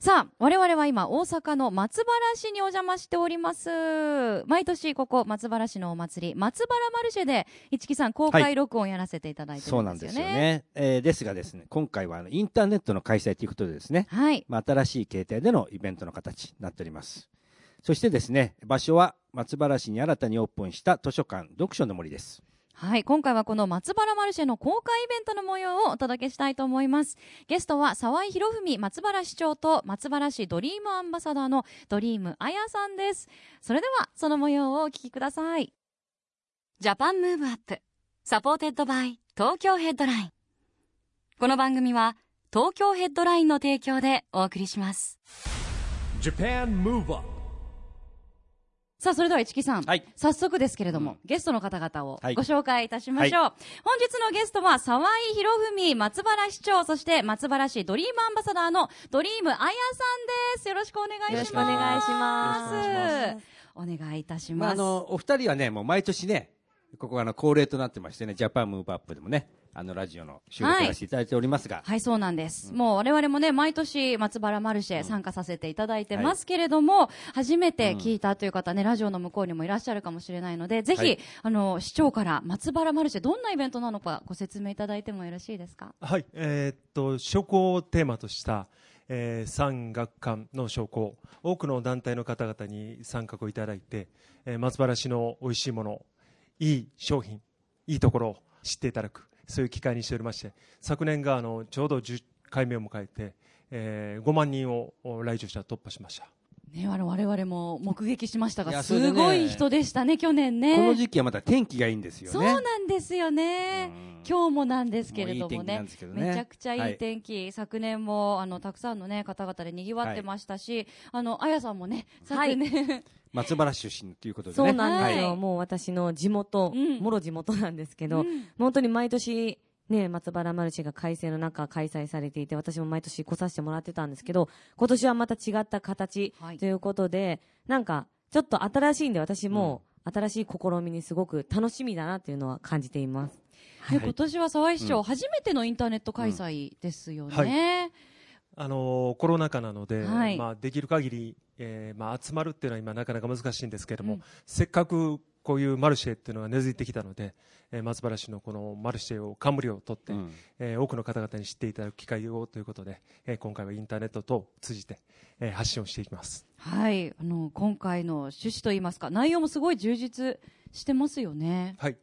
さあ、我々は今大阪の松原市にお邪魔しております。毎年ここ松原市のお祭り、松原マルシェで市木さん公開録音やらせていただいてるそうんなんですすでよね。よね、えーですがですね今回はインターネットの開催ということでですね、はい。まあ、新しい形態でのイベントの形になっておりますそしてですね場所は松原市に新たにオープンした図書館読書の森ですはい、今回はこの松原マルシェの公開イベントの模様をお届けしたいと思います。ゲストは澤井宏文松原市長と松原市ドリームアンバサダーの DREAM Aya さんです。それではその模様をお聞きください。 JAPAN MOVE UP SUPPORTED BY TOKYO HEADLINE。この番組は東京ヘッドラインの提供でお送りします。JAPAN MOVE UP さあ、それでは一木さん。はい早速ですけれども、うんゲストの方々をはいご紹介いたしましょう。本日のゲストは、沢井博文松原市長、そして松原市ドリームアンバサダーのドリームあやさんです。よろしくお願いします。よろしくお願いしますよろしくお願いします。お願いいたしまあ、ます。あのお二人はねもう毎年ねここはあの恒例となってましてねジャパンムーブアップでもねあのラジオの収録はい。させていただいておりますが、はい、そうなんです。もう我々もね、毎年松原マルシェ参加させていただいてますけれども、初めて聞いたという方ね、ラジオの向こうにもいらっしゃるかもしれないので、ぜひ、はいあの、市長から松原マルシェ、どんなイベントなのかご説明いただいてもよろしいですか？はい、えーっと商工をテーマとした、えー産学館の商工多くの団体の方々に参画をいただいて、えー松原市の美味しいものいい商品いいところを知っていただくそういう機会にしておりまして昨年があのちょうど10回目を迎えて、えー5万人を来場者突破しました。ね、あの我々も目撃しましたいが、すごい人でしたね、去年ね。この時期はまた天気がいいんですよね。そうなんですよね。うん。今日もなんですけれどもね。めちゃくちゃいい天気、昨年もあのたくさんの、ね、方々でにぎわってましたし、あのあやさんもね、昨はい。年、松原出身ということでね。そうなんですよ、はい。もう私の地元、うん。もろ地元なんですけど、うん。本当に毎年、ね、松原マルシェが改正の中開催されていて、私も毎年来させてもらってたんですけど、今年はまた違った形はい。ということで、なんか、ちょっと新しいんで、私も新しい試みにすごく楽しみだなっていうのは感じています。で今年は沢井市長、うん。初めてのインターネット開催ですよね。うん。はい。あのコロナ禍なので、はい。まあ、できる限り、えーまあ、集まるっていうのは今なかなか難しいんですけれども、うんせっかくこういうマルシェっていうのが根付いてきたので、えー松原市のこのマルシェを冠を取って、うんえー多くの方々に知っていただく機会をということで、えー今回はインターネット等を通じて、えー発信をしていきます。はい、あの今回の趣旨といいますか、内容もすごい充実してますよね。はい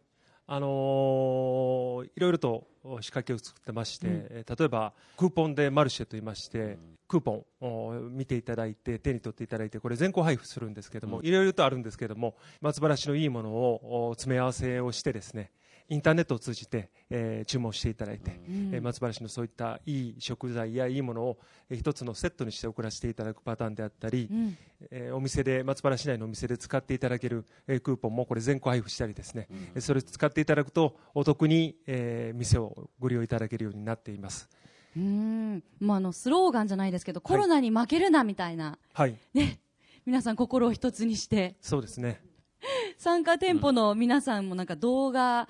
あのーいろいろと仕掛けを作ってまして、うん。えー例えばクーポンでマルシェといいまして、クーポンを見ていただいて手に取っていただいてこれ全校配布するんですけども、うん。いろいろとあるんですけども松原市のいいものをお詰め合わせをしてですねインターネットを通じて、えー注文していただいて、うん。えー松原市のそういったいい食材やいいものを、えー一つのセットにして送らせていただくパターンであったり、うん。えーお店で松原市内のお店で使っていただける、えークーポンもこれ全校配布したりですね、えーそれを使っていただくとお得に、えー店をご利用いただけるようになっています。うん。まあ、あのスローガンじゃないですけど、コロナに負けるなみたいな、はい。ね、皆さん心を一つにして、そうですね。参加店舗の皆さんもなんか動画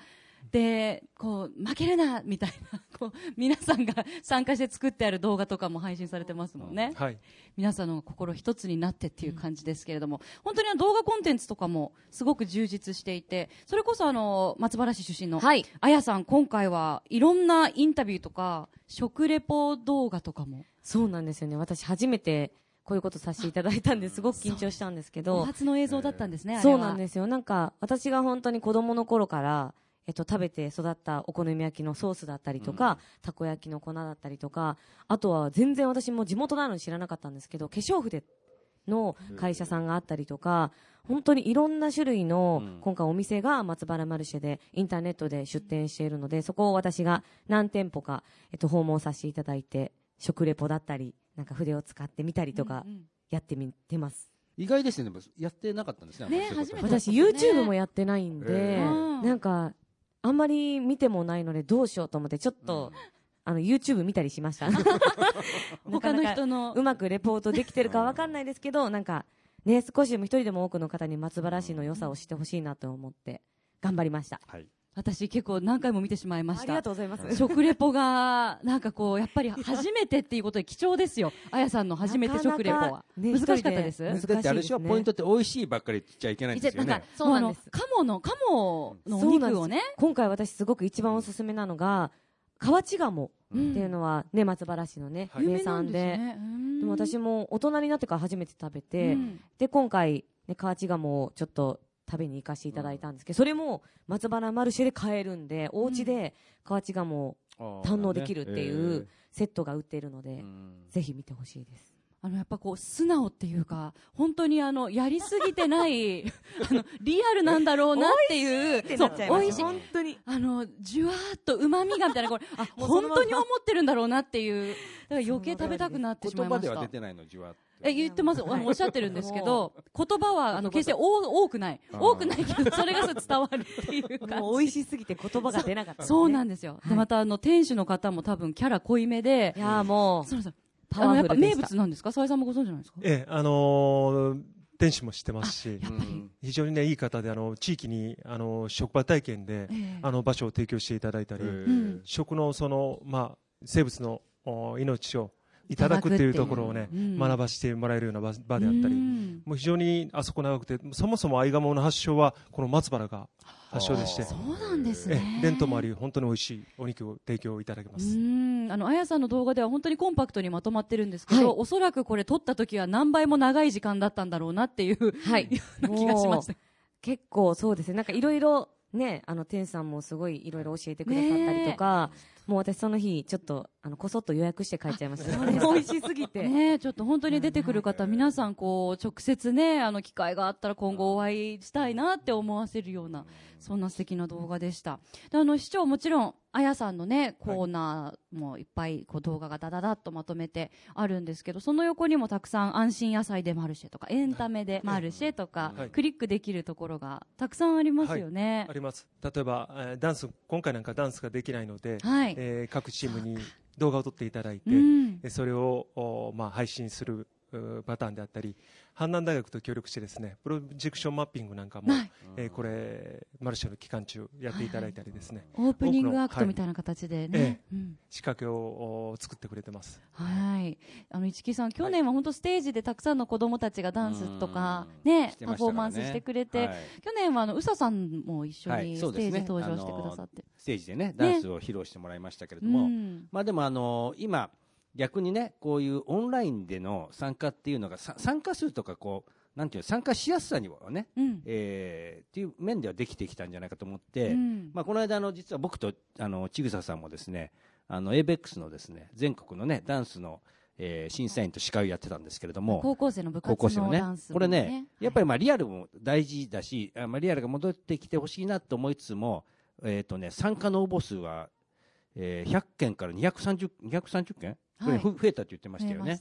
で、こう、負けるなみたいな、こう、皆さんが参加して作ってある動画とかも配信されてますもんね。はい皆さんの心一つになってっていう感じですけれども、本当にあの動画コンテンツとかもすごく充実していて、それこそあの、松原市出身の、はい。あやさん、今回はいろんなインタビューとか、食レポ動画とかも、そうなんですよね。私初めてこういうことさせていただいたんですごく緊張したんですけおど、初の映像だったんですね、あれは。そうなんですよ。なんか、私が本当に子供の頃から、えっと、食べて育ったお好み焼きのソースだったりとか、たこ焼きの粉だったりとか、あとは全然私も地元なのに知らなかったんですけど、化粧筆の会社さんがあったりとか、本当にいろんな種類の、うん。今回お店が松原マルシェでインターネットで出店しているので、そこを私が何店舗か、えっと、訪問させていただいて、食レポだったり、なんか筆を使ってみたりとかうんうん。やってみてます。意外ですね。でもやってなかったんですねね初めてそうですね。YouTube もやってないんで、なんかあんまり見てもないのでどうしようと思ってちょっと、あの YouTube 見たりしました。他の人の。うまくレポートできてるかわかんないですけどなんかね少しでも一人でも多くの方に松原市の良さを知ってほしいなと思って頑張りました。はい私結構何回も見てしまいました。ありがとうございます。食レポがなんかこうやっぱり初めてっていうことで貴重ですよ。あやさんの初めて食レポは。ね難しかったです。一人だってあれでしょポイントって美味しいばっかり言っちゃいけないんですよね。なんかそうなんです。鴨の鴨のお肉をね今回私すごく一番おすすめなのが河内鴨ってうんいうのはね松原市のねはい名産で。でも私も大人になってから初めて食べて、うん。で今回、ね、河内鴨をちょっと食べに行かせていただいたんですけど、それも松原マルシェで買えるんでお家で河内鴨を堪能できるっていうセットが売っているので、ぜひ見てほしいです。あのやっぱこう素直っていうか本当にあのやりすぎてない あのリアルなんだろうなっていうそう美味しい。本当に。あのじゅわーっと旨味がみたいなこれ あ本当に思ってるんだろうなっていうだから余計食べたくなってしまいました。言葉では出てないのじわっとえ言ってます。あのおっしゃってるんですけど言葉はあの決して多多くない。多くないけどそれがそう伝わるっていう感じ もう美味しすぎて言葉が出なかった、そうなんでですよ、はい。でまたあの店主の方も多分キャラ濃いめでいやーもう。そうそうパあのやっぱワフルでした。名物なんですか？澤井さんもご存知なんですか？ええあのー店主も知ってますし非常にねいい方であの地域にあの職場体験でええ。あの場所を提供していただいたり、ん。食のそのまあ生物のお命をいただくっていうところをね、うん。学ばせてもらえるような場場であったり、うん。もう非常にあそこ長くてそもそも合鴨の発祥はこの松原が発祥でして。そうなんですえね。え伝統もあり本当に美味しいお肉を提供いただけまうす、ん。あのあやさんの動画では本当にコンパクトにまとまってるんですけど、はい。おそらくこれ撮った時は何倍も長い時間だったんだろうなっていうはい。ような気がしました。結構そうですね。なんかいろいろねあの店さんもすごいいろいろ教えてくださったりとか、もう私その日ちょっとあのこそっと予約して帰っちゃいました 美味しすぎて、ねえちょっと本当に出てくる方、皆さんこう直接ねあの機会があったら今後お会いしたいなって思わせるようなそんな素敵な動画でした。であの市長もちろんあやさんのねコーナーもいっぱいこう動画がダダダッとまとめてあるんですけどその横にもたくさん安心野菜でマルシェとかエンタメでマルシェとか、はい。クリックできるところがたくさんありますよね。あります。例えば、えーダンス今回なんかダンスができないので、はい、えー各チームに動画を撮っていただいて、うん。えそれを、おまあ、配信するうパターンであったり阪南大学と協力してですねプロジェクションマッピングなんかも、はい。えーこれマルシェの期間中やっていただいたりですね、オープニングアクトみたいな形でね、えうん。仕掛けをお作ってくれてます。はい、あの市木さん、去年は本当ステージでたくさんの子どもたちがダンスとかうん。ねしてパフォーマンスしてくれて、はい。去年はあの宇佐さんも一緒はい。にステそうですね。ージ登場してくださって、ステージでねダンスを披露してもらいましたけれどうも、ん。まあでもあの今逆にねこういうオンラインでの参加っていうのがさ参加数とかこうなんていうの参加しやすさにはね、うん。えーっていう面ではできてきたんじゃないかと思って、うん。まあこの間あの実は僕とあのちぐささんもですねあの ABEX のですね全国のねダンスの、えー審査員と司会をやってたんですけれども高校生の部活高校生のねのダンスもこれね、やっぱりりまあリアルも大事だし、あまあ、リアルが戻ってきてほしいなと思いつつも、えーとね、参加の応募数は、えー100件から230 230件、はい。ふ増えたと言ってましたよね。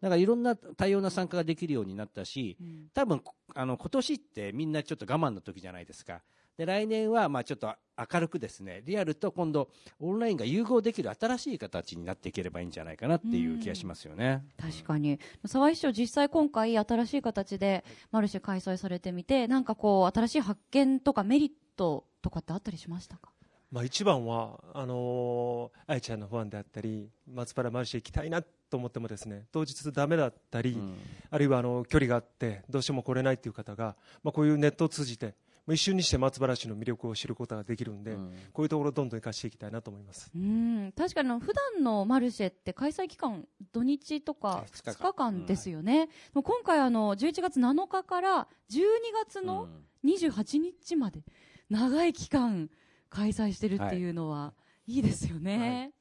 だからいろんな多様な参加ができるようになったしうん。多分こあの今年ってみんなちょっと我慢の時じゃないですか。で来年はまあちょっと明るくですねリアルと今度オンラインが融合できる新しい形になっていければいいんじゃないかなっていう気がしますよね。確かに。沢井市長、実際今回新しい形でマルシェ開催されてみてなんかこう新しい発見とかメリットとかってあったりしましたか？まあ、一番はあのー愛ちゃんのファンであったり松原マルシェ行きたいなと思ってもですね当日ダメだったり、うん。あるいはあの距離があってどうしても来れないという方が、まあ、こういうネットを通じてまあ一瞬にして松原市の魅力を知ることができるんで、うん。こういうところをどんどん生かしていきたいなと思います。うん。確かにあの普段のマルシェって開催期間土日とかあ二日間。2日間ですよね、でも今回あの11月7日から12月の28日まで長い期間開催してるってい。うのはいいですよね、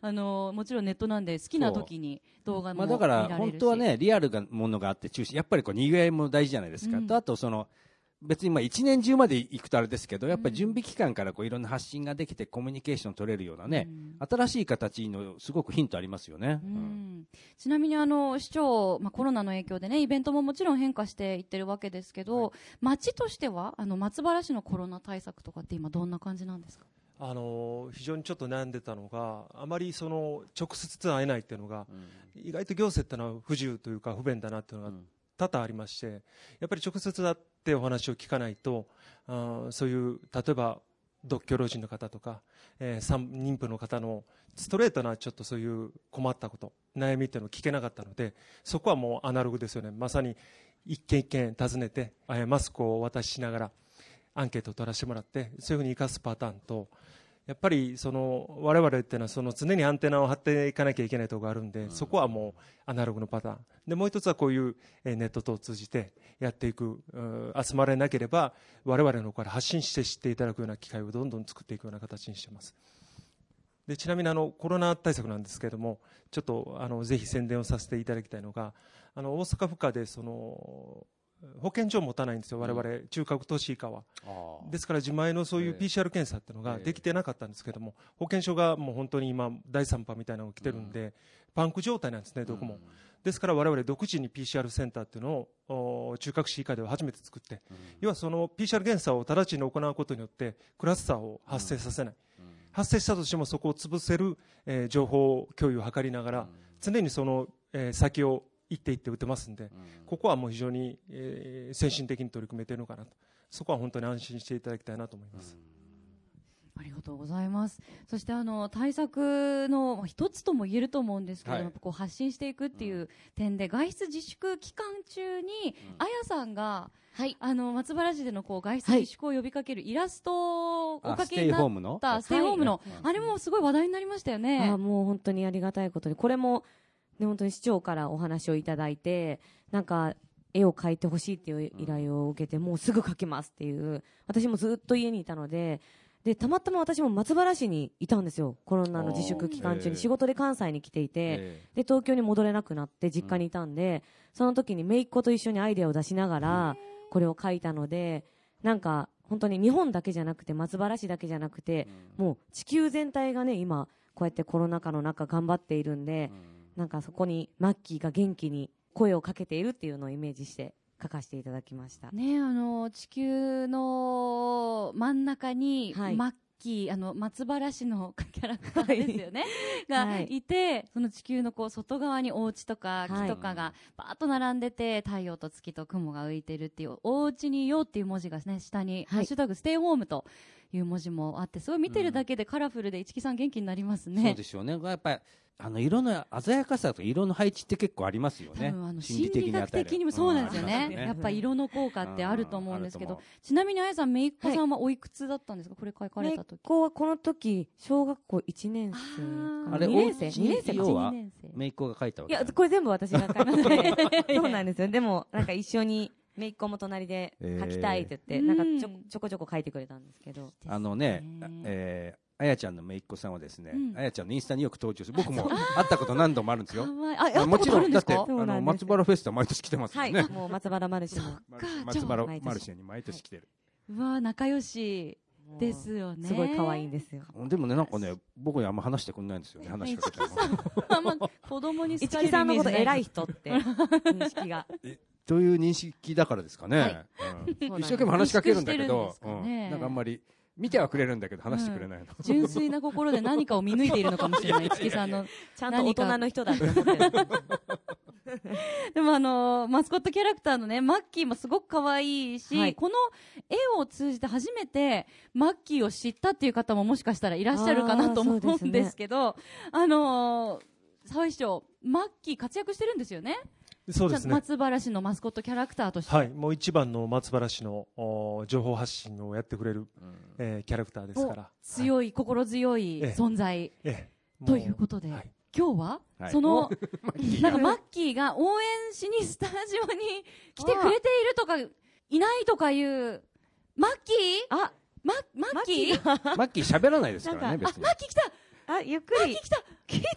あのもちろんネットなんで好きな時に動画もまあ、だから本当はねリアルがものがあって中心やっぱりこうにぎわいも大事じゃないですか、うん。とあとその別にまあ一年中まで行くとあれですけど、やっぱり準備期間からこういろんな発信ができてコミュニケーション取れるようなね、新しい形のすごくヒントありますよね。ううん。んちなみにあの市長、まあ、コロナの影響でねイベントももちろん変化していってるわけですけど、町としてはあの松原市のコロナ対策とかって今どんな感じなんですか？あの非常にちょっと悩んでたのがあまりその直接会えないっていうのが意外と行政ってのは不自由というか不便だなっていうのが多々ありましてやっぱり直接会ってお話を聞かないとあそういう例えば独居老人の方とか、えー妊婦の方のストレートなちょっとそういう困ったこと悩みっていうのを聞けなかったのでそこはもうアナログですよね。まさに一軒一軒訪ねて、えーマスクをお渡ししながらアンケートを取らせてもらってそういうふうに生かすパターンとやっぱりその我々っていうのはその常にアンテナを張っていかなきゃいけないところがあるんで、そこはもうアナログのパターン。でもう一つはこういうえーネット等を通じてやっていくうん集まれなければ我々の方から発信して知っていただくような機会をどんどん作っていくような形にしています。でちなみにあのコロナ対策なんですけれどもちょっとあのぜひ宣伝をさせていただきたいのがあの大阪府下でその保健所を持たないんですよ、我々、中核都市以下は。ですから自前のそういうええ。PCR 検査っていうのができてなかったんですけども、保健所がもう本当に今、第3波みたいなのが来てるんで、パンク状態なんですね、どこも。ですから我々独自に PCR センターっていうのをお中核市以下では初めて作って、要はその PCR 検査を直ちに行うことによってクラスターを発生させない、発生したとしてもそこを潰せる、えー情報共有を図りながら、常にその、えー先を行っていって打てますんで、ここはもう非常に、えー先進的に取り組めているのかなと。そこは本当に安心していただきたいなと思います。ありがとうございます。そしてあの対策のまあ一つとも言えると思うんですけど、はい。こう発信していくっていう点で、外出自粛期間中に、あやさんがはい。あの松原市でのこう外出自粛を呼びかけるイラストをおかけになっイホームの？たステイホームの、はい。あれもすごい話題になりましたよね。あもう本当にありがたいことに、これも、ね、本当に市長からお話をいただいて、なんか、絵を描いてほしいっていう依頼を受けて、もうすぐ描けますっていう、私もずっと家にいたので、で、たまたま私も松原市にいたんですよ。コロナの自粛期間中に仕事で関西に来ていて、えで、東京に戻れなくなって実家にいたんで、その時に姪っ子と一緒にアイデアを出しながら、これを書いたので、なんか、本当に日本だけじゃなくて、松原市だけじゃなくて、もう地球全体がね、今、こうやってコロナ禍の中頑張っているんで、なんかそこにマッキーが元気に声をかけているっていうのをイメージして書かせていただきました。ねあの地球の真ん中に、はい。マッキーあの松原市のキャラクターですよね、はい。がい。てその地球のこう外側にお家とかはい。木とかがバーッと並んでて、太陽と月と雲が浮いてるっていうお家にいようっていう文字がね下に、ハッシュタグステイホームという文字もあってすごい見てるだけでカラフルで市木さん元気になりますそうねで。しょうね。やっぱりあの色の鮮やかさと色の配置って結構ありますよね。多分あの心理学的にもそうなんですようんねやっぱ色の効果ってあると思うんですけどちなみにあやさん姪っ子さんはおいくつだったんですか？これ書かれた時子はこの時、小学校1年生。あれ2年生？お家 ?2 年生か要は1年生姪っ子が書いたわいや、けいこれ全部私が書いた。そうなんですよ。でも、なんか一緒に、姪っ子も隣で書きたいって言って、えーなんかちょちょこちょこ書いてくれたんですけど。あのねえーあやちゃんの姪っ子さんはですねうん、あやちゃんのインスタによく登場する。僕も会ったこと何度もあるんですよあ、もちろん、だって、あの、松原フェスタ毎年来てますもはい。んね。もう松原マルシェ松原マルシェに毎年来てる。うわ仲良しですよね。すごい可愛いんですよ。でもね、なんかね、僕にあんま話してくんないんですよね、話しかけても。子供に好市かれる木さんのこと偉い人って、認識が。という認識だからですかね。はいうん一生懸命話しかけるんだけどなんかあんまり、見てはくれるんだけど話してくれないの。純粋な心で何かを見抜いているのかもしれない、市木さんの。ちゃんと大人の人だ。でもあのマスコットキャラクターのね、マッキーもすごく可愛いし、はいこの絵を通じて初めてマッキーを知ったっていう方ももしかしたらいらっしゃるかなと思うんですけど、あのー、沢井市長、マッキー活躍してるんですよね。そうですね。松原市のマスコットキャラクターとして。はい、もう一番の松原市のお情報発信をやってくれる、えーキャラクターですから。お強い、心強いええ。存在。ええ。ということで、はい。今日は、はい。その、ーなんかマッキーが応援しにスタジオに来てくれているとか、いないとかいう、マッキー？あ、ママッキー？マッキーが？マッキー喋らないですからね、なんか別に。マ。ッキー来た。あ、ゆっくり。来た。聞いてる？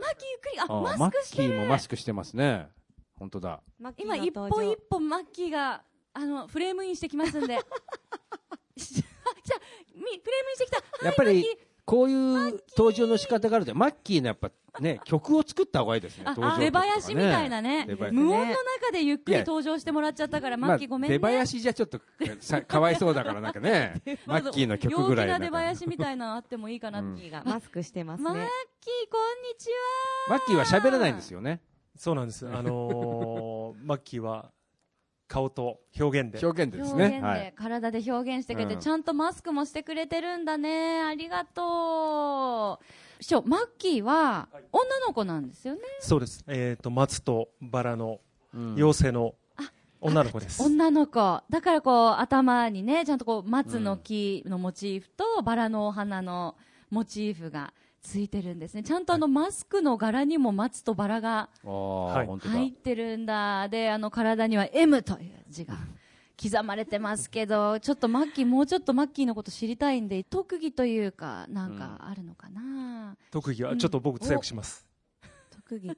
マッキーゆっくり。あ、あママッスクしてる。キーもマスクしてますね。本当だ。今一歩一歩マッキーがあのフレームインしてきますんで。じゃみフレームインしてきた。やっぱりこういう登場の仕方があるとマッキーのやっぱね 曲を作った方がいいですね。あ登場曲出囃子みたいなね。無音の中でゆっくり登場してもらっちゃったからマッキーごめんね、まあ、出囃子じゃちょっとさ かわいそうだからなんかね。マッキーの曲ぐらい陽気な出囃子みたいなのあってもいいかな、うんマッマッキーがマスクしてますキーこんね。にちはマッキーは喋らないんですよねそうなんです。あのーマッキーは顔と表現で。表現です表現で、ねはい。体で表現してくれて、うん。ちゃんとマスクもしてくれてるんだね。ありがとう。師匠マッキーは女の子なんですよね。そうです。えっ、と、松とバラのうん。妖精の女の子です。女の子。だからこう頭にねちゃんとこう松の木のモチーフとバラのお花のモチーフがついてるんですね。ちゃんとあのマスクの柄にも松とバラが入ってるんだ。であの体には M という字が刻まれてますけどちょっとマッキーもうちょっとマッキーのこと知りたいんで特技というかなんかあるのかな、特技はちょっと僕強くします。特技。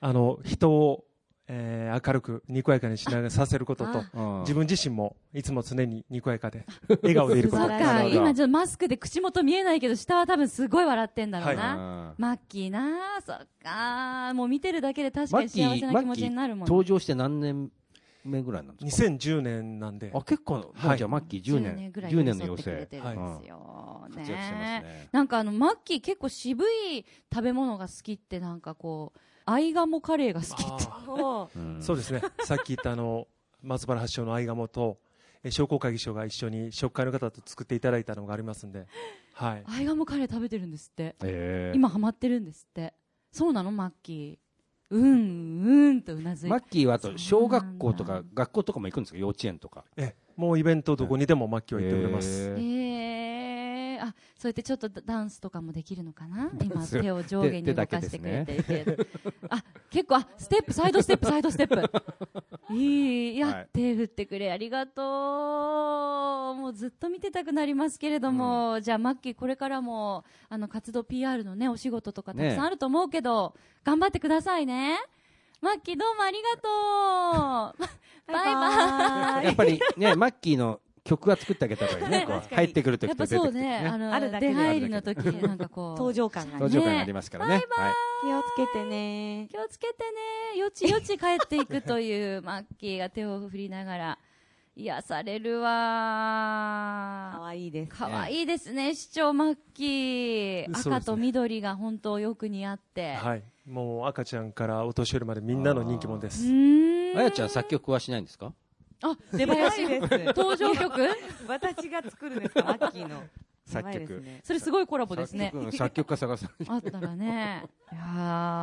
あの、人を、えー明るく、にこやかにしながらさせることと、うん。自分自身もいつも常ににこやかで、笑顔でいること。か。今ちょっとマスクで口元見えないけど下は多分すごい笑ってんだろうな、うんマッキーなそっかもう見てるだけで確かに幸せな気持ちになるもん登場して何年目ぐらいなんですか？2010年なんで、あ結構、もうじゃあマッキー10年ぐらい10年の寄り添妖精ってくれてるんですよ、活躍してますね。なんかあのマッキー結構渋い食べ物が好きってなんかこうアイガモカレーが好きって。そうですね。さっき言ったあの、松原発祥の合鴨と、えー商工会議所が一緒に食会の方と作っていただいたのがありますんで、はい。アイガモカレー食べてるんですって。え。ー今ハマってるんですって。そうなの？マッキー。うんうんとうなずいて。マッキーはあと小学校とか学校とかも行くんですか？幼稚園とか。えもうイベントどこにでもマッキーは行ってくれます。え。ーえー、あそうやってちょっとダンスとかもできるのかな？今ス手を上下に動かしてくれてるけど、あ結構あステップサイドステップ サイドステップ。いいい。や、はい手振ってくれありがとう。もうずっと見てたくなりますけれども、じゃあマッキーこれからもあの活動 PR のねお仕事とかたくさんあると思うけど、頑張ってくださいね。マッキーどうもありがとう。バイバイ。やっぱりねマッキーの曲は作ってあげた方がいいね。入ってくる時やっぱと出てくる時そうね、あのあるだけで出入りの時 なんかこう。登場感が登場感がありますからね。はい。気をつけてね。気をつけてね。よちよち帰っていくという マッキーが手を振りながら癒される可わ愛いです。かわいいですね。市長マッキー。赤と緑が本当よく似合って、はい。もう赤ちゃんからお年寄りまでみんなの人気者でうす。あやちゃん作曲はしないんですか？あ出囃子。です。登場曲？私が作るんですか、マッキーの。作曲。ね。それすごいコラボですね。作曲作曲家探すあったらね。いや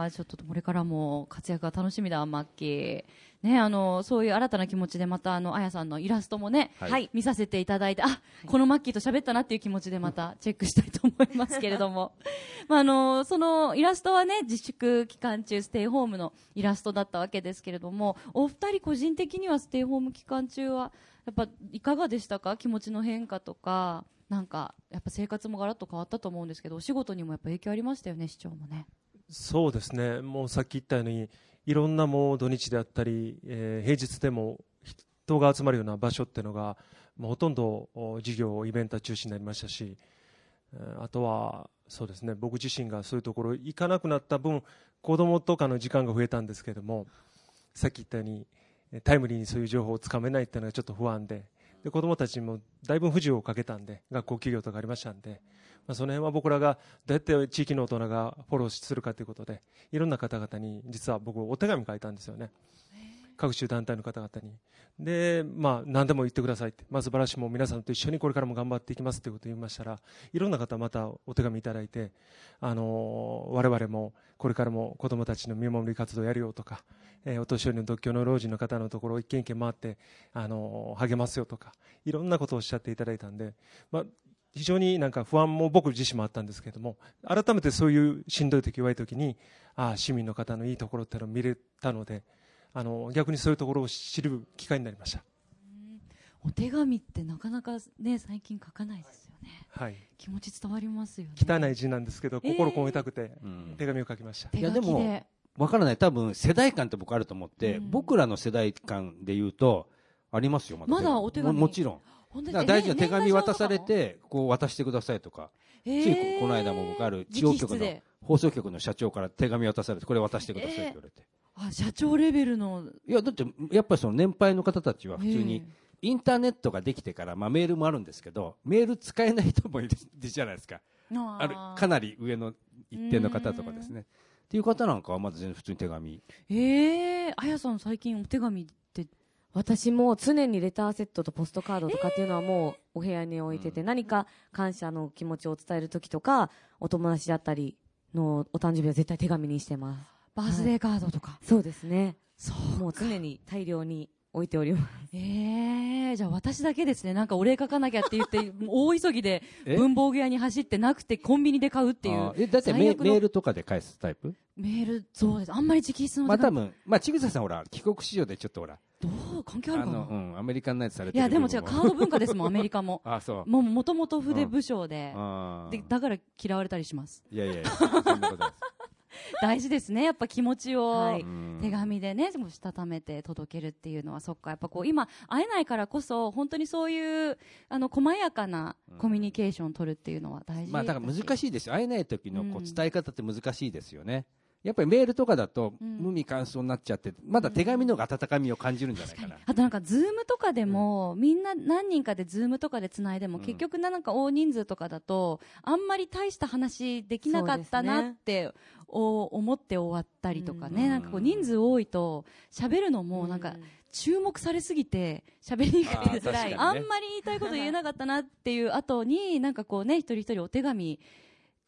ーちょっとこれからも活躍が楽しみだ、マッキー。ね、あの、そういう新たな気持ちでまた、あの、あやさんのイラストもね、はいはい、見させていただいて、あ、このマッキーと喋ったなっていう気持ちでまたチェックしたいと思いますけれども。まあ、あの、そのイラストはね、自粛期間中、ステイホームのイラストだったわけですけれども、お二人個人的にはステイホーム期間中は、やっぱいかがでしたか？気持ちの変化とか、なんか、やっぱ生活もガラッと変わったと思うんですけど、お仕事にもやっぱ影響ありましたよね、市長もね。そうですね。もうさっき言ったように、いろんなもう土日であったり、えー平日でも人が集まるような場所っていうのが、もうほとんど事業、イベント中止になりましたし、あとは、そうですね、僕自身がそういうところ行かなくなった分、子供とかの時間が増えたんですけれども、さっき言ったように、タイムリーにそういう情報をつかめないっていうのがちょっと不安で、で子供たちにもだいぶ不自由をかけたんで、学校休業とかありましたんで、まあ、その辺は僕らがどうやって地域の大人がフォローするかということで、いろんな方々に実は僕お手紙書いたんですよね。各種団体の方々に。で、まあ、何でも言ってくださいって。まず、バラシも皆さんと一緒にこれからも頑張っていきますということを言いましたら、いろんな方またお手紙いただいて、あのー我々もこれからも子供たちの見守り活動をやるよとか、えーお年寄りの独居の老人の方のところを一軒一軒回って、あのー励ますよとか、いろんなことをおっしゃっていただいたんで、まあ、非常になんか不安も僕自身もあったんですけれども、改めてそういうしんどい時、弱い時に、ああ、市民の方のいいところっていうのを見れたので、あの逆にそういうところを知る機会になりました。お手紙ってなかなかね、最近書かないですよね。はい、気持ち伝わりますよね。汚い字なんですけど、えー心込めたくてうん手紙を書きました。いやでもで。わからない多分世代間って僕あると思って、うん僕らの世代間で言うとありますよ、まだ。まだお手紙ももちろん。だ大事な手紙渡され年て、こう渡してくださいとか。賀状とかも、ついここの間も僕ある地方局の放送局の社長から手紙渡されて、これ渡してくださいって言われて。あ社長レベルのいや、だって、やっぱりその年配の方たちは普通にえ、インターネットができてから、まあメールもあるんですけど、メール使えない人もいるじゃないですか。えあある、かなり上の一定の方とかですね。っていう方なんかはまだ全然普通に手紙。ええあやさん最近お手紙私も常にレターセットとポストカードとかっていうのはもうお部屋に置いてて、何か感謝の気持ちを伝える時とか、お友達だったりのお誕生日は絶対手紙にしてます。バースデーカードとか、そうですね。そうもう常に大量に置いております。ええじゃあ私だけですね。なんかお礼書かなきゃって言って 大急ぎでえ？文房具屋に走ってなくてコンビニで買うっていうえ、だってメ最悪のメールとかで返すタイプ？メールそうです。あんまり直筆のまあ多分、まあ、ちぐささんほら、帰国子女でちょっとほら、どう関係あるかな？あの、うん、アメリカンナイツされていやでも違うカード文化ですもんアメリカも。あ、そう。もうもともと筆武将で,、あー。でだから嫌われたりします。いやいやいや、そんなことないです。大事ですねやっぱ気持ちを、はい。うん。手紙でねもうしたためて届けるっていうのはそっか。やっぱこう今会えないからこそ本当にそういうあの細やかなコミュニケーションを取るっていうのは大事まあだから難いしいですよ。会えない時のこうん。う伝え方って難しいですよね。やっぱりメールとかだとうん。無味乾燥になっちゃって、まだ手紙の方が温かみを感じるんじゃないかな。あとなんか Zoom とかでも、みんな何人かで Zoom とかでつないでも、うん。結局なんか大人数とかだとあんまり大した話できなかったなって、お思って終わったりとかね、うん。なんかこう人数多いと喋るのもなんか注目されすぎて喋りにくあーくて確かにね。あんまり言いたいこと言えなかったなっていう後になんかこうね一人一人お手紙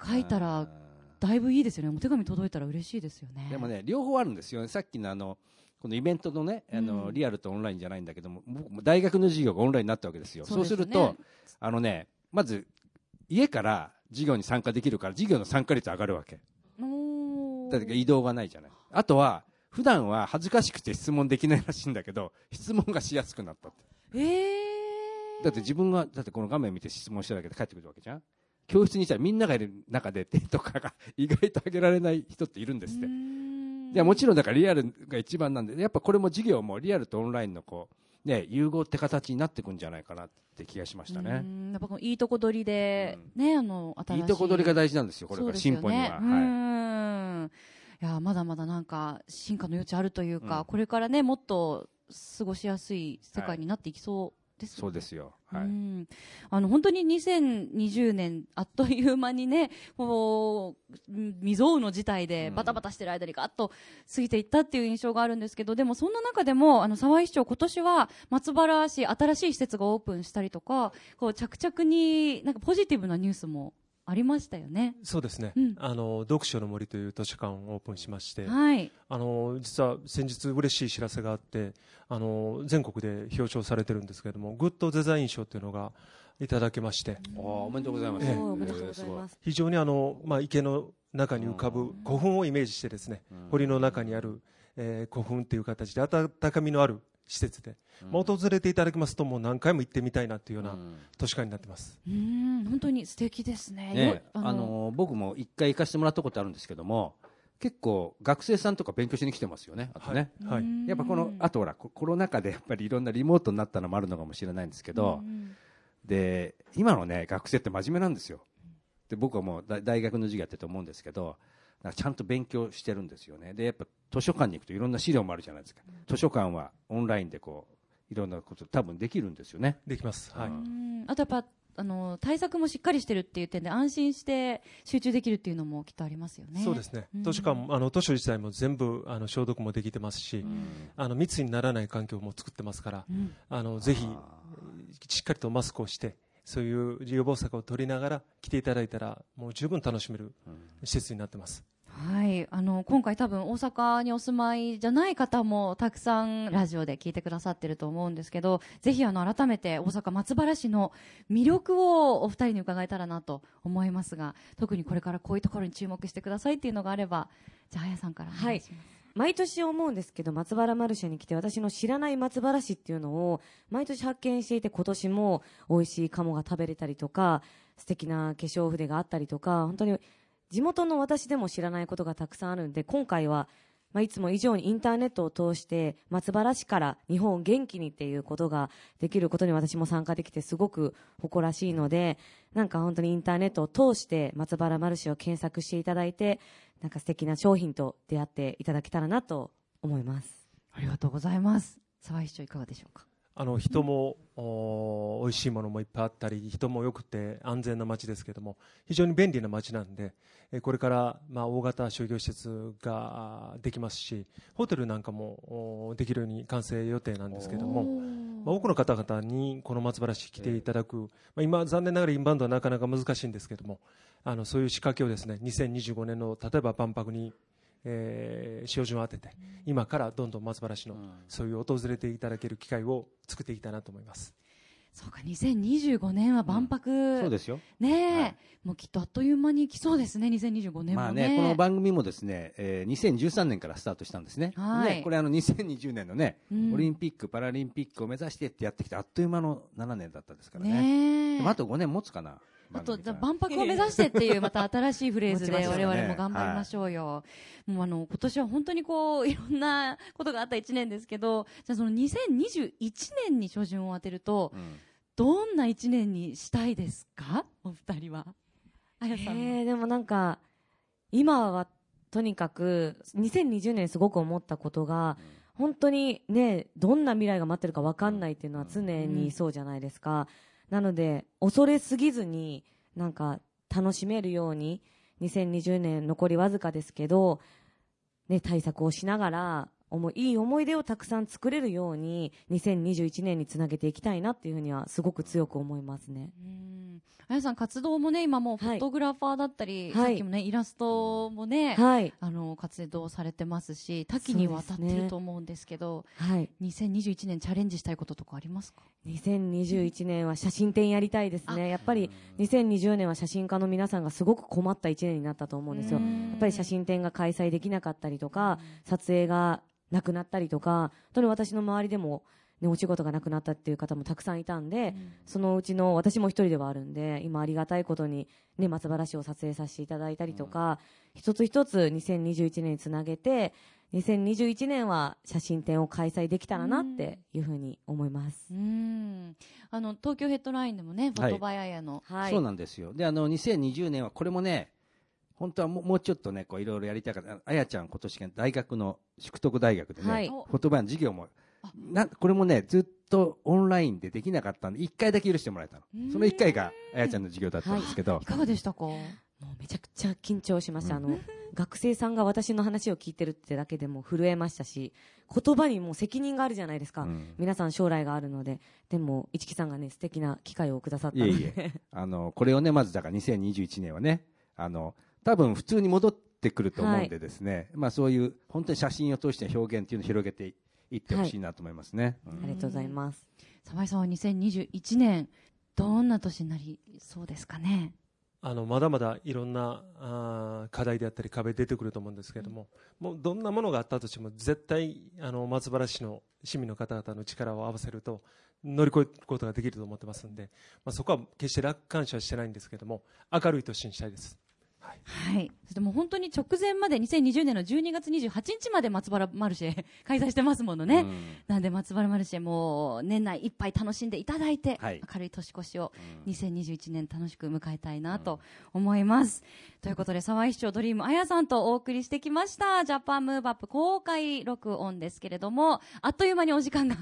書いたらだいぶいいですよねお手紙届いたら嬉しいですよねでもね、両方あるんですよね。さっきのあの、このイベントのね、あの、うんリアルとオンラインじゃないんだけども、僕も大学の授業がオンラインになったわけですよ。そうすると、あのね、まず、家から授業に参加できるから、授業の参加率上がるわけ。だって移動がないじゃない。あとは、普段は恥ずかしくて質問できないらしいんだけど、質問がしやすくなったって。えー、だって自分が、だってこの画面見て質問しただけで帰ってくるわけじゃん教室にいたらみんながいる中で手とかが意外と上げられない人っているんですって。いや、もちろんだからリアルが一番なんで、やっぱこれも授業もリアルとオンラインのこう、ね、融合って形になってくんじゃないかなって気がしましたうね。んやっぱこのいいとこ取りで、ね、あの、新しい。いいとこ取りが大事なんですよ、これから進歩には。ねはい。うん。いや、まだまだなんか、進化の余地あるというか、うんこれからね、もっと過ごしやすい世界になっていきそうです。そうですよ。はい。うんあの本当に2020年あっという間にねこううん未曾有の事態でうんバタバタしてる間にガッと過ぎていったっていう印象があるんですけどでもそんな中でもあの沢井市長今年は松原市新しい施設がオープンしたりとかこう着々になんかポジティブなニュースもありましたよね。そうですね、うんあの読書の森という図書館をオープンしまして、はい、あの実は先日嬉しい知らせがあってあの全国で表彰されてるんですけれどもグッドデザイン賞というのがいただけましてあーおめでとうございます。ええおめでとうございます。非常にあの、まあ、池の中に浮かぶ古墳をイメージしてですね堀の中にある、えー古墳という形で温かみのある施設で、まあ、訪れていただきますともう何回も行ってみたいなというようなうん。図書館になってます。うん。本当に素敵ですね。あの僕も一回行かせてもらったことあるんですけども結構学生さんとか勉強しに来てますよねあとね、はい。うん。やっぱこのあとほらココロナ禍でやっぱりいろんなリモートになったのもあるのかもしれないんですけど、うんで今のね学生って真面目なんですよ。で僕はもう大大学の授業やってると思うんですけどなんかちゃんと勉強してるんですよね。でやっぱ図書館に行くといろんな資料もあるじゃないですか。図書館はオンラインでこういろんなこと多分できるんですよね。できます、はい。うん。あとやっぱあの対策もしっかりしてるっていう点で安心して集中できるっていうのもきっとありますよね。そうですね。うん。図書館もあの図書自体も全部あの消毒もできてますし、あの密にならない環境も作ってますから、うん。あのぜひしっかりとマスクをしてそういう予防策を取りながら来ていただいたらもう十分楽しめる施設になってます。はい、あの今回多分大阪にお住まいじゃない方もたくさんラジオで聞いてくださってると思うんですけどぜひあの改めて大阪松原市の魅力をお二人に伺えたらなと思いますが特にこれからこういうところに注目してくださいっていうのがあればじゃああやさんからお願いします、毎年思うんですけど松原マルシェに来て私の知らない松原市っていうのを毎年発見していて今年も美味しい鴨が食べれたりとか素敵な化粧筆があったりとか本当に地元の私でも知らないことがたくさんあるんで今回はまあ、いつも以上にインターネットを通して松原市から日本を元気にっていうことができることに私も参加できてすごく誇らしいのでなんか本当にインターネットを通して松原マルシェを検索していただいてなんか素敵な商品と出会っていただけたらなと思います。ありがとうございます沢井市長いかがでしょうか？あの人も、お美味しいものもいっぱいあったり人も良くて安全な街ですけども非常に便利な街なんでえーこれから、まあ、大型商業施設ができますしホテルなんかもおできるように完成予定なんですけども、まあ、多くの方々にこの松原市来ていただく、まあ、今残念ながらインバウンドはなかなか難しいんですけどもあのそういう仕掛けをですね2025年の例えば万博に、えー、照準を当てて今からどんどん松原市のそういう訪れていただける機会を作っていきたいなと思います。そうか2025年は万博、そうですよ。ねえ、はいもうきっとあっという間に来そうですね2025年もね,、まあね、この番組もですね、えー、2013年からスタートしたんですね。はいねこれあの2020年のね、うんオリンピック・パラリンピックを目指してってやってきて、あっという間の7年だったですからね。ねえでもあと5年持つかな。あと番組から。万博を目指してっていうまた新しいフレーズで 我ね。々も頑張りましょうよ。もうあの今年は本当にこういろんなことがあった1年ですけど、じゃあその2021年に照準を当てるとうん。どんな1年にしたいですか、お二人は。あやさんは。えー、でもなんか今はとにかく2020年すごく思ったことが本当にねどんな未来が待ってるか分かんないっていうのは常にそうじゃないですか、なので恐れすぎずになんか楽しめるように2020年残りわずかですけど、ね、対策をしながら思いいい思い出をたくさん作れるように2021年につなげていきたいなっていうふうにはすごく強く思いますね。うん。あやさん活動もね今もうフはい。ォトグラファーだったり、はい。さっきもねイラストもね、はい、あの活動されてますし多岐にわたってると思うんですけどはい。2021年チャレンジしたいこととかありますか？2021年は写真展やりたいですね。やっぱり2020年は写真家の皆さんがすごく困った1年になったと思うんですよ。やっぱり写真展が開催できなかったりとか、撮影がなくなったりとか、本当に私の周りでも、ね、お仕事がなくなったっていう方もたくさんいたんで、そのうちの私も一人ではあるんで、今ありがたいことに、ね、松原市を撮影させていただいたりとか、一つ一つ2021年につなげて、2021年は写真展を開催できたらなっていうふうに思います。うんあの東京ヘッドラインでもね、フォトバイアヤの、はい。そうなんですよ。で、あの、2020年はこれもね、本当はもうもうちょっとね、こういろいろやりたかった。あやちゃん今年大学の、淑徳大学でね、はいフォトバイアの授業も、なこれもね、ずっとオンラインでできなかったんで、1回だけ許してもらえたの。その1回があやちゃんの授業だったんですけどい、かがでしたか？もうめちゃくちゃ緊張しました。あの、学生さんが私の話を聞いてるってだけでも震えましたし、言葉にもう責任があるじゃないですか。うん皆さん将来があるので。でも、市木さんがね、素敵な機会をくださったので。いえいえ、あの、これをね、まずだから2021年はね、あの、多分普通に戻ってくると思うんでですね、まあそういう、本当に写真を通して表現っていうのを広げていってほしいなと思いますね。うん。ありがとうございます。沢井さんは2021年どんな年になりそうですかね？あのまだまだいろんなあー課題であったり壁出てくると思うんですけれども、もうどんなものがあったとしても絶対あの松原市の市民の方々の力を合わせると乗り越えることができると思ってますんで、まあ、そこは決して楽観視はしてないんですけども明るい年にしたいです。はい。そしてもう本当に直前まで2020年の12月28日まで松原マルシェ 開催してますものね、うん。なんで松原マルシェも年内いっぱい楽しんでいただいて、はい。明るい年越しをうん。2021年楽しく迎えたいなと思います。ということで、沢井市長ドリームあやさんとお送りしてきました、ジャパンムーブアップ公開録音ですけれども、あっという間にお時間が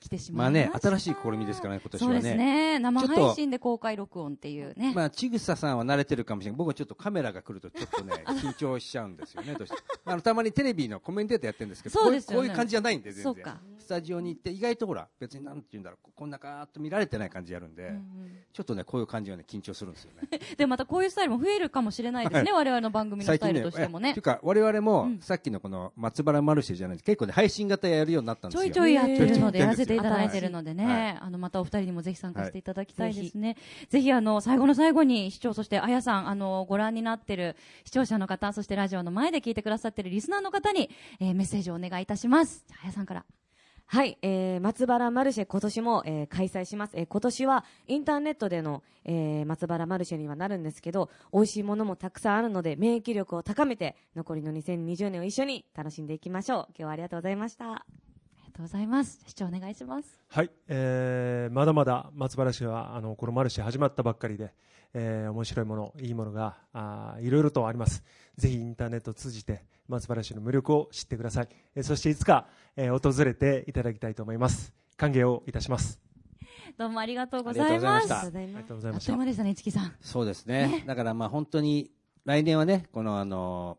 来てしままあねいました。、新しい試みですからね、今年はね。そうですね。生配信で公開録音っていうね。まあ、ちぐささんは慣れてるかもしれない。僕はちょっとカメラが来るとちょっとね、緊張しちゃうんですよね、どうしてあの、たまにテレビのコメンテーターやってるんですけど、そうですよねこういう感じじゃないんで、全然。スタジオに行って、意外とほら、別になんて言うんだろう、こんなかーっと見られてない感じやるんで、うんうんちょっとね、こういう感じはね、緊張するんですよね。で、またこういうスタイルも増えるかもしれないですね。我々の番組のスタイルとしてもねえという。か、我々も、うんさっきのこの松原マルシェじゃないです結構ね、配信型やるようになったんですよ。ちょいちょいやってるので、やらせていただいてるのでね、はいあの、またお二人にもぜひ参加していただきたいですね。ぜひ、あの、最後の最後に視聴、そしてあやさん、あの、ご覧になってる視聴者の方、そしてラジオの前で聞いてくださってるリスナーの方に、えーメッセージをお願いいたします。じゃああやさんから。はい、えー、松原マルシェ今年も、えー開催します。えー今年はインターネットでの、えー松原マルシェにはなるんですけど、美味しいものもたくさんあるので、免疫力を高めて、残りの2020年を一緒に楽しんでいきましょう。今日はありがとうございました。とうございます。市長お願いします。はい、えーまだまだ松原市はあのこのマルシェ始まったばっかりで、えー面白いもの、いいものがあーいろいろとあります。ぜひインターネットを通じて松原市の魅力を知ってください。えーそしていつか、えー訪れていただきたいと思います。歓迎をいたします。どうもありがとうございます。ありがとうございましたありがとうございう。でしたね、市木さん。そうですね。だからまあ本当に来年はね、このあの、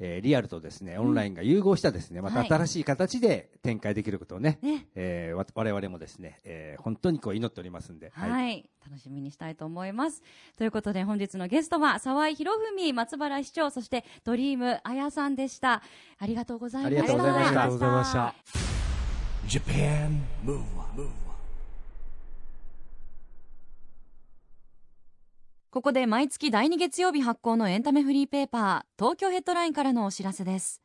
えーリアルとですね、オンラインが融合したですね、またはい新しい形で展開できることをね、ね。えーわ我々もですね、えー本当にこう祈っておりますんで、はい、楽しみにしたいと思います。ということで本日のゲストは沢井博文松原市長そしてドリームあやさんでした。ありがとうございました。ありがとうございましたありがとうございました。Japan Move Up, ここで毎月第2月曜日発行のエンタメフリーペーパー東京ヘッドラインからのお知らせです。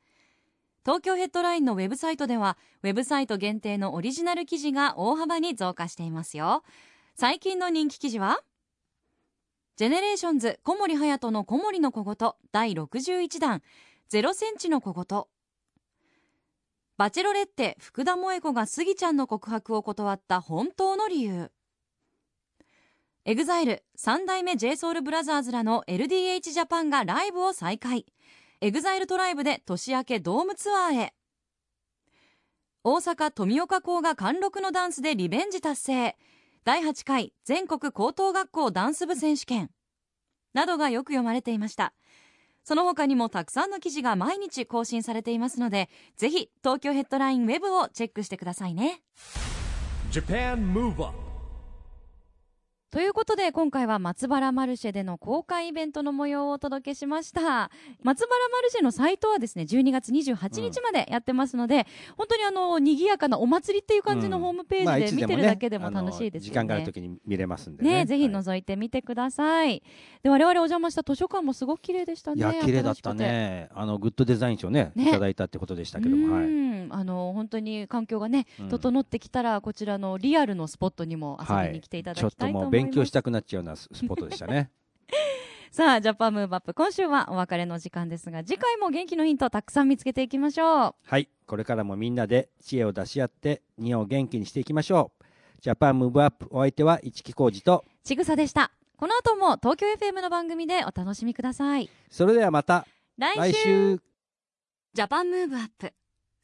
東京ヘッドラインのウェブサイトではウェブサイト限定のオリジナル記事が大幅に増加していますよ。最近の人気記事はジェネレーションズ小森隼人の小森の小言第61弾0センチの小言バチェロレッテ福田萌子がスギちゃんの告白を断った本当の理由EXILE、三代目 J SOUL BROTHERS らの LDH ジャパンがライブを再開。 EXILE TRIBE で年明けドームツアーへ。大阪富岡校が貫禄のダンスでリベンジ達成。第8回全国高等学校ダンス部選手権。などがよく読まれていました。その他にもたくさんの記事が毎日更新されていますのでぜひ東京ヘッドラインウェブをチェックしてくださいね。ということで今回は松原マルシェでの公開イベントの模様をお届けしました松原マルシェのサイトはですね12月28日までやってますので、本当にあの賑やかなお祭りっていう感じのうんホームページで見てるねだけでも楽しいですよね。あの時間がある時に見れますんでね。ねぜひはい覗いてみてください。で我々お邪魔した図書館もすごく綺麗でしたね。いや、綺麗だった。ね。あの、グッドデザイン賞ね、ねいただいたってことでしたけども、はい。うんあの本当に環境がね、うん整ってきたらこちらのリアルのスポットにも遊びに来ていただきたいと思います。ちょっともう勉強したくなっちゃうようなススポットでしたね。さあジャパンムーブアップ今週はお別れの時間ですが次回も元気のヒントをたくさん見つけていきましょう。はい。これからもみんなで知恵を出し合って、日本を元気にしていきましょう。ジャパンムーブアップ、お相手は一木広治と、ちぐさでした。この後も東京 FM の番組でお楽しみください。それではまた来週。ジャパンムーブアップ